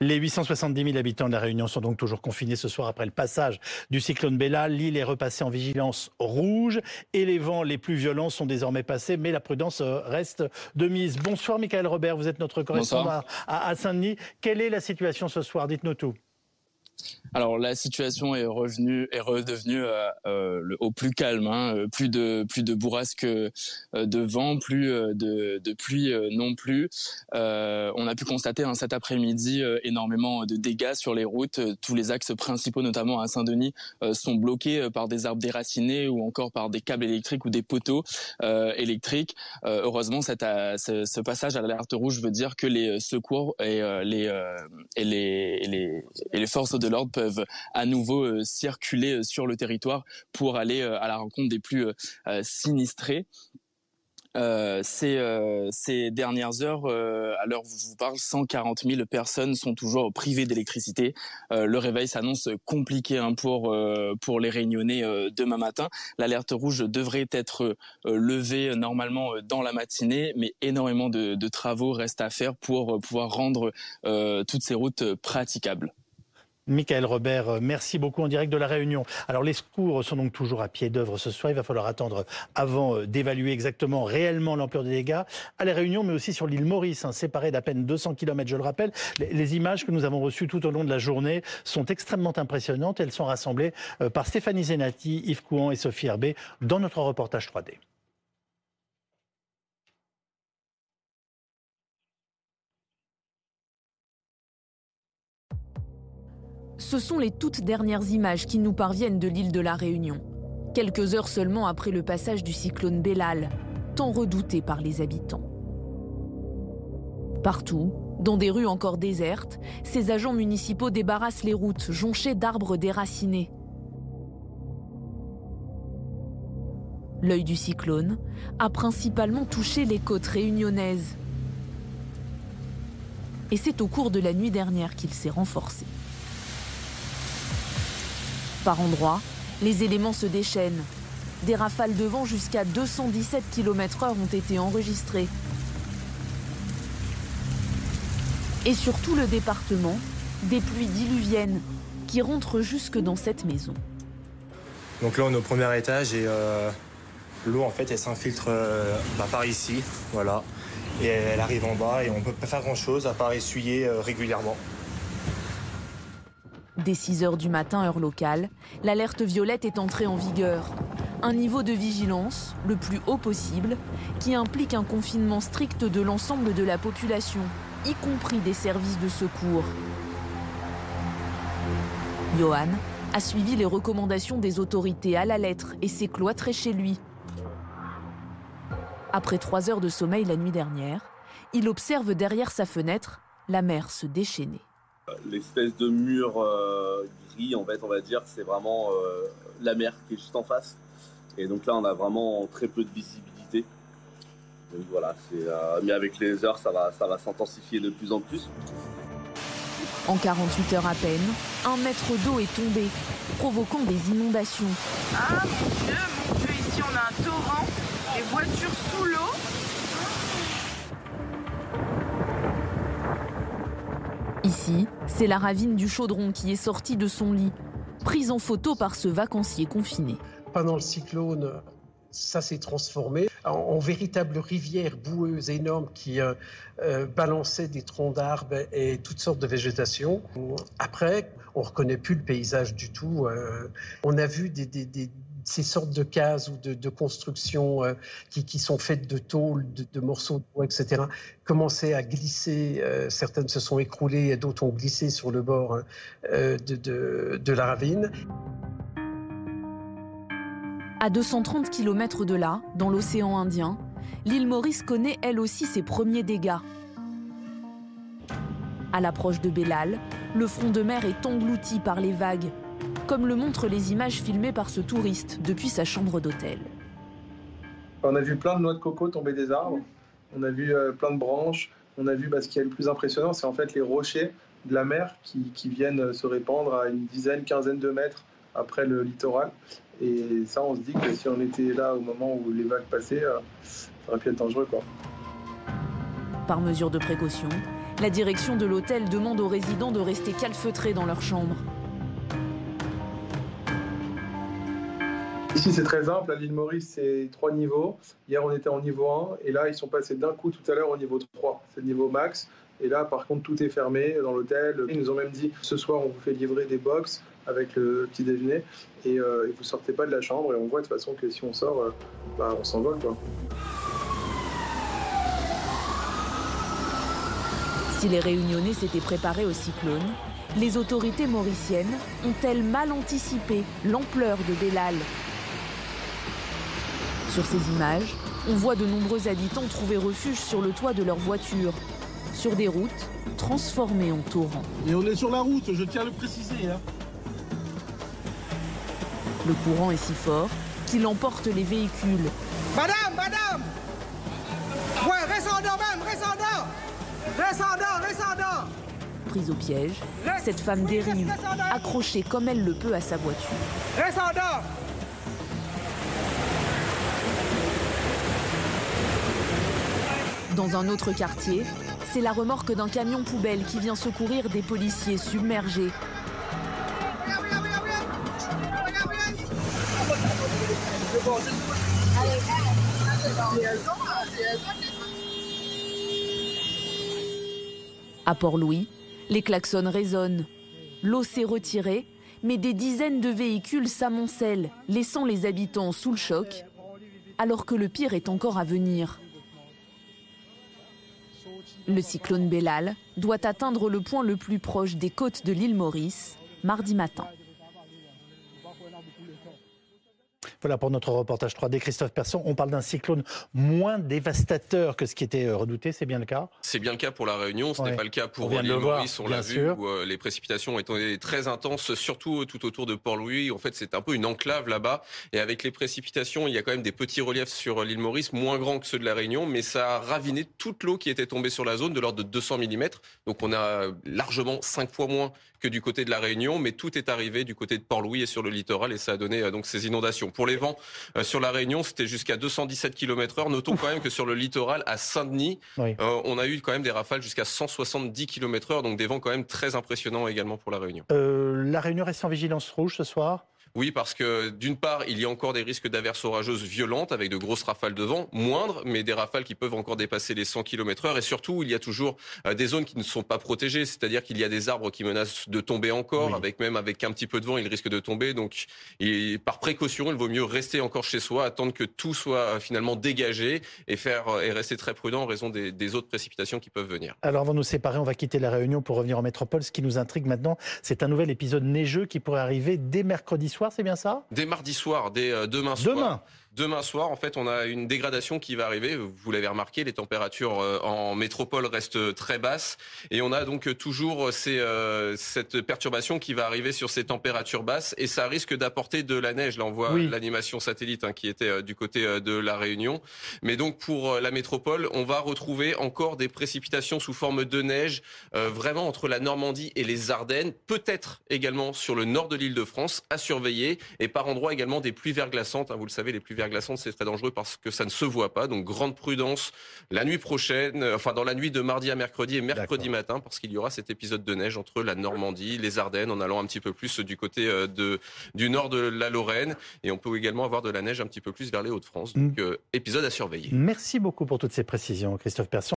Les 870 000 habitants de la Réunion sont donc toujours confinés ce soir après le passage du cyclone Bella. L'île est repassée en vigilance rouge et les vents les plus violents sont désormais passés, mais la prudence euh, reste de mise. Bonsoir Michael Robert, vous êtes notre correspondant à, Saint-Denis. Quelle est la situation ce soir? Dites-nous tout. Alors la situation est revenue est redevenue euh, euh, au plus calme, hein, euh, plus de plus de bourrasques de vent, plus de, de pluie non plus. on a pu constater hein, cet après-midi énormément de dégâts sur les routes. Tous les axes principaux, notamment à Saint-Denis, sont bloqués par des arbres déracinés ou encore par des câbles électriques ou des poteaux électriques. heureusement, cette, ce, ce, passage à l'alerte rouge veut dire que les secours et les et les, et les, et les forces de l'ordre peuvent à nouveau euh, circuler euh, sur le territoire pour aller euh, à la rencontre des plus sinistrés. ces, dernières heures, à l'heure où je vous parle, 140 000 personnes sont toujours privées d'électricité. le réveil s'annonce compliqué hein, pour pour les Réunionnais demain matin. L'alerte rouge devrait être levée normalement dans la matinée, mais énormément de, de travaux restent à faire pour pouvoir rendre toutes ces routes praticables. Michael Robert, euh, merci beaucoup en direct de la Réunion. Alors les secours sont donc toujours à pied d'œuvre ce soir. Il va falloir attendre avant euh, d'évaluer exactement réellement l'ampleur des dégâts à la Réunion, mais aussi sur l'île Maurice, hein, séparée d'à peine 200 km, je le rappelle. Les, images que nous avons reçues tout au long de la journée sont extrêmement impressionnantes. Elles sont rassemblées euh, par Stéphanie Zenati, Yves Couan et Sophie Herbet dans notre reportage 3D. Ce sont les toutes dernières images qui nous parviennent de l'île de la Réunion, quelques heures seulement après le passage du cyclone Bellal, tant redouté par les habitants. Partout, dans des rues encore désertes, ces agents municipaux débarrassent les routes jonchées d'arbres déracinés. L'œil du cyclone a principalement touché les côtes réunionnaises. Et c'est au cours de la nuit dernière qu'il s'est renforcé. Par endroits, les éléments se déchaînent. Des rafales de vent jusqu'à 217 km/h ont été enregistrées. Et sur tout le département, des pluies diluviennes qui rentrent jusque dans cette maison. Donc là, on est au premier étage et euh, l'eau, en fait, elle s'infiltre euh, bah, par ici, voilà. Et elle arrive en bas et on ne peut pas faire grand-chose à part essuyer euh, régulièrement. Dès 6 heures du matin, heure locale, l'alerte violette est entrée en vigueur. Un niveau de vigilance, le plus haut possible, qui implique un confinement strict de l'ensemble de la population, y compris des services de secours. Johan a suivi les recommandations des autorités à la lettre et s'est cloîtré chez lui. Après trois heures de sommeil la nuit dernière, il observe derrière sa fenêtre la mer se déchaîner. L'espèce de mur euh, gris, en fait, on va dire, c'est vraiment euh, la mer qui est juste en face. Et donc là, on a vraiment très peu de visibilité. Donc voilà, euh, mais avec les heures, ça va, ça va s'intensifier de plus en plus. En 48 heures à peine, un mètre d'eau est tombé, provoquant des inondations. Ah mon Dieu, Ici, c'est la ravine du Chaudron qui est sortie de son lit, prise en photo par ce vacancier confiné. Pendant le cyclone, ça s'est transformé en, véritable rivière boueuse énorme qui euh, euh, balançait des troncs d'arbres et toutes sortes de végétation. Après, on reconnaît plus le paysage du tout. Euh, on a vu des, ces sortes de cases ou de, constructions euh, qui, sont faites de tôles, de, morceaux de bois, etc., commençaient à glisser. Euh, certaines se sont écroulées et d'autres ont glissé sur le bord hein, euh, de, la ravine. À 230 km de là, dans l'océan Indien, l'île Maurice connaît elle aussi ses premiers dégâts. À l'approche de Bellal, le front de mer est englouti par les vagues comme le montrent les images filmées par ce touriste depuis sa chambre d'hôtel. On a vu plein de noix de coco tomber des arbres, on a vu euh, plein de branches, on a vu bah, ce qui est le plus impressionnant, c'est en fait les rochers de la mer qui, viennent se répandre à une dizaine, quinzaine de mètres après le littoral. Et ça, on se dit que si on était là au moment où les vagues passaient, euh, ça aurait pu être dangereux. Quoi. Par mesure de précaution, La direction de l'hôtel demande aux résidents de rester calfeutrés dans leur chambre. Ici, c'est très simple. À l'île Maurice, c'est trois niveaux. Hier, on était en niveau 1 et là, ils sont passés d'un coup tout à l'heure au niveau 3. C'est le niveau max. Et là, par contre, tout est fermé dans l'hôtel. Ils nous ont même dit ce soir, on vous fait livrer des box avec le petit déjeuner et, euh, vous sortez pas de la chambre. Et on voit de toute façon que si on sort, euh, bah, on s'envole. Quoi. Si les Réunionnais s'étaient préparés au cyclone, les autorités mauriciennes ont-elles mal anticipé l'ampleur de Bellal? Sur ces images, on voit de nombreux habitants trouver refuge sur le toit de leur voiture, sur des routes transformées en torrents. Et on est sur la route, je tiens à le préciser. Hein. Le courant est si fort qu'il emporte les véhicules. Madame, madame Ouais, en même, reste en Prise au piège, cette femme dérive, accrochée comme elle le peut à sa voiture. Dans un autre quartier, c'est la remorque d'un camion poubelle qui vient secourir des policiers submergés. À Port-Louis, les klaxons résonnent. L'eau s'est retirée, mais des dizaines de véhicules s'amoncellent, laissant les habitants sous le choc, alors que le pire est encore à venir. Le cyclone Bellal doit atteindre le point le plus proche des côtes de l'île Maurice mardi matin. Voilà pour notre reportage 3D. Christophe Persson, on parle d'un cyclone moins dévastateur que ce qui était euh, redouté, c'est bien le cas? C'est bien le cas pour la Réunion, ce n'est pas le cas pour l'île Maurice, on l'a vu, où euh, les précipitations ont été très intenses, surtout tout autour de Port-Louis. En fait, c'est un peu une enclave là-bas. Et avec les précipitations, il y a quand même des petits reliefs sur l'île Maurice, moins grands que ceux de la Réunion, mais ça a raviné toute l'eau qui était tombée sur la zone de l'ordre de 200 mm. Donc on a largement 5 fois moins que du côté de la Réunion, mais tout est arrivé du côté de Port-Louis et sur le littoral, et ça a donné euh, donc ces inondations. Pour les vents euh, sur la Réunion, c'était jusqu'à 217 km/h. Notons quand même que sur le littoral, à Saint-Denis, euh, on a eu quand même des rafales jusqu'à 170 km/h, donc des vents quand même très impressionnants également pour la Réunion. la Réunion reste en vigilance rouge ce soir? Oui, parce que d'une part, il y a encore des risques d'averses orageuses violentes avec de grosses rafales de vent, moindres, mais des rafales qui peuvent encore dépasser les 100 km heure. Et surtout, il y a toujours euh, des zones qui ne sont pas protégées, c'est-à-dire qu'il y a des arbres qui menacent de tomber encore, avec même avec un petit peu de vent, ils risquent de tomber. Donc, par précaution, il vaut mieux rester encore chez soi, attendre que tout soit euh, finalement dégagé et faire euh, et rester très prudent en raison des, des autres précipitations qui peuvent venir. Alors, avant de nous séparer, on va quitter la Réunion pour revenir en métropole. Ce qui nous intrigue maintenant, c'est un nouvel épisode neigeux qui pourrait arriver dès mercredi soir, c'est bien ça? Dès mardi soir, dès euh, demain soir. Demain Demain soir, en fait, on a une dégradation qui va arriver. Vous l'avez remarqué, les températures euh, en métropole restent très basses. Et on a donc toujours ces, euh, cette perturbation qui va arriver sur ces températures basses. Et ça risque d'apporter de la neige. Là, on voit l'animation satellite hein, qui était du côté de la Réunion. Mais donc, pour la métropole, on va retrouver encore des précipitations sous forme de neige, vraiment entre la Normandie et les Ardennes. Peut-être également sur le nord de l'île de France, à surveiller. Et par endroits également des pluies verglaçantes. Hein, vous le savez, les pluies verglaçantes, c'est très dangereux parce que ça ne se voit pas. Donc grande prudence la nuit prochaine, euh, enfin dans la nuit de mardi à mercredi et mercredi matin, parce qu'il y aura cet épisode de neige entre la Normandie, les Ardennes, en allant un petit peu plus du côté euh, de, du nord de la Lorraine. Et on peut également avoir de la neige un petit peu plus vers les Hauts-de-France. Donc mm. euh, épisode à surveiller. Merci beaucoup pour toutes ces précisions, Christophe Persson.